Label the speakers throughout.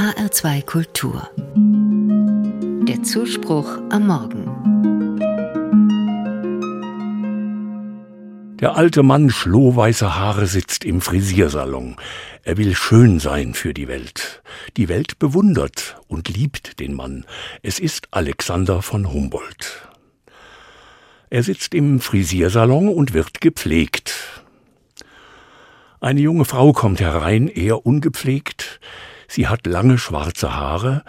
Speaker 1: HR2 Kultur. Der Zuspruch am Morgen.
Speaker 2: Der alte Mann schlohweiße Haare sitzt im Frisiersalon. Er will schön sein für die Welt. Die Welt bewundert und liebt den Mann. Es ist Alexander von Humboldt. Er sitzt im Frisiersalon und wird gepflegt. Eine junge Frau kommt herein, eher ungepflegt. Sie hat lange schwarze Haare.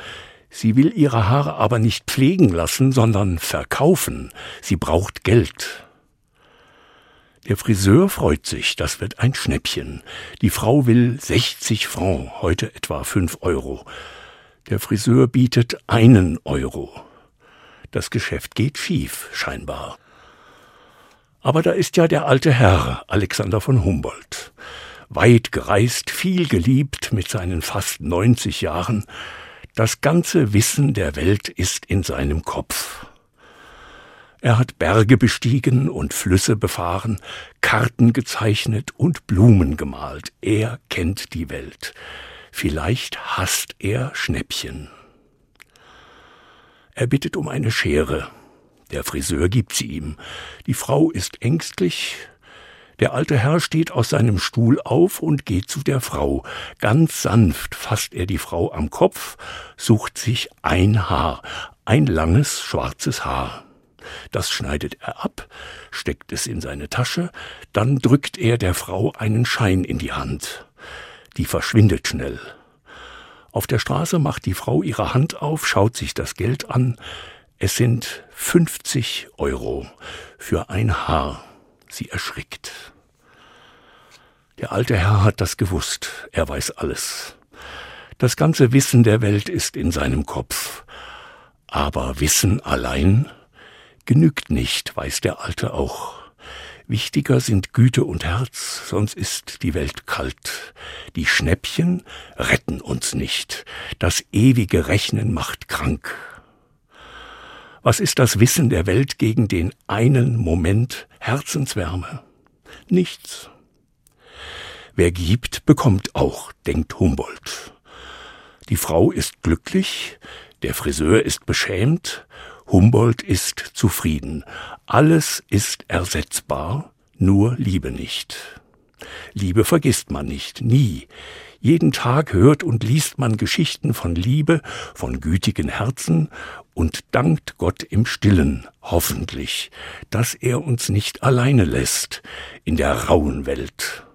Speaker 2: Sie will ihre Haare aber nicht pflegen lassen, sondern verkaufen. Sie braucht Geld. Der Friseur freut sich, das wird ein Schnäppchen. Die Frau will 60 Franc, heute etwa 5 Euro. Der Friseur bietet einen Euro. Das Geschäft geht schief, scheinbar. Aber da ist ja der alte Herr, Alexander von Humboldt. Weit gereist, viel geliebt mit seinen fast 90 Jahren. Das ganze Wissen der Welt ist in seinem Kopf. Er hat Berge bestiegen und Flüsse befahren, Karten gezeichnet und Blumen gemalt. Er kennt die Welt. Vielleicht hasst er Schnäppchen. Er bittet um eine Schere. Der Friseur gibt sie ihm. Die Frau ist ängstlich. Der alte Herr steht aus seinem Stuhl auf und geht zu der Frau. Ganz sanft fasst er die Frau am Kopf, sucht sich ein Haar, ein langes schwarzes Haar. Das schneidet er ab, steckt es in seine Tasche, dann drückt er der Frau einen Schein in die Hand. Die verschwindet schnell. Auf der Straße macht die Frau ihre Hand auf, schaut sich das Geld an, es sind 50 Euro für ein Haar. Sie erschrickt. Der alte Herr hat das gewusst. Er weiß alles. Das ganze Wissen der Welt ist in seinem Kopf. Aber Wissen allein genügt nicht, weiß der Alte auch. Wichtiger sind Güte und Herz, sonst ist die Welt kalt. Die Schnäppchen retten uns nicht. Das ewige Rechnen macht krank. Was ist das Wissen der Welt gegen den einen Moment Herzenswärme? Nichts. Wer gibt, bekommt auch, denkt Humboldt. Die Frau ist glücklich, der Friseur ist beschämt, Humboldt ist zufrieden. Alles ist ersetzbar, nur Liebe nicht. Liebe vergisst man nicht, nie. Jeden Tag hört und liest man Geschichten von Liebe, von gütigen Herzen und dankt Gott im stillen, hoffentlich, dass er uns nicht alleine lässt in der rauen Welt.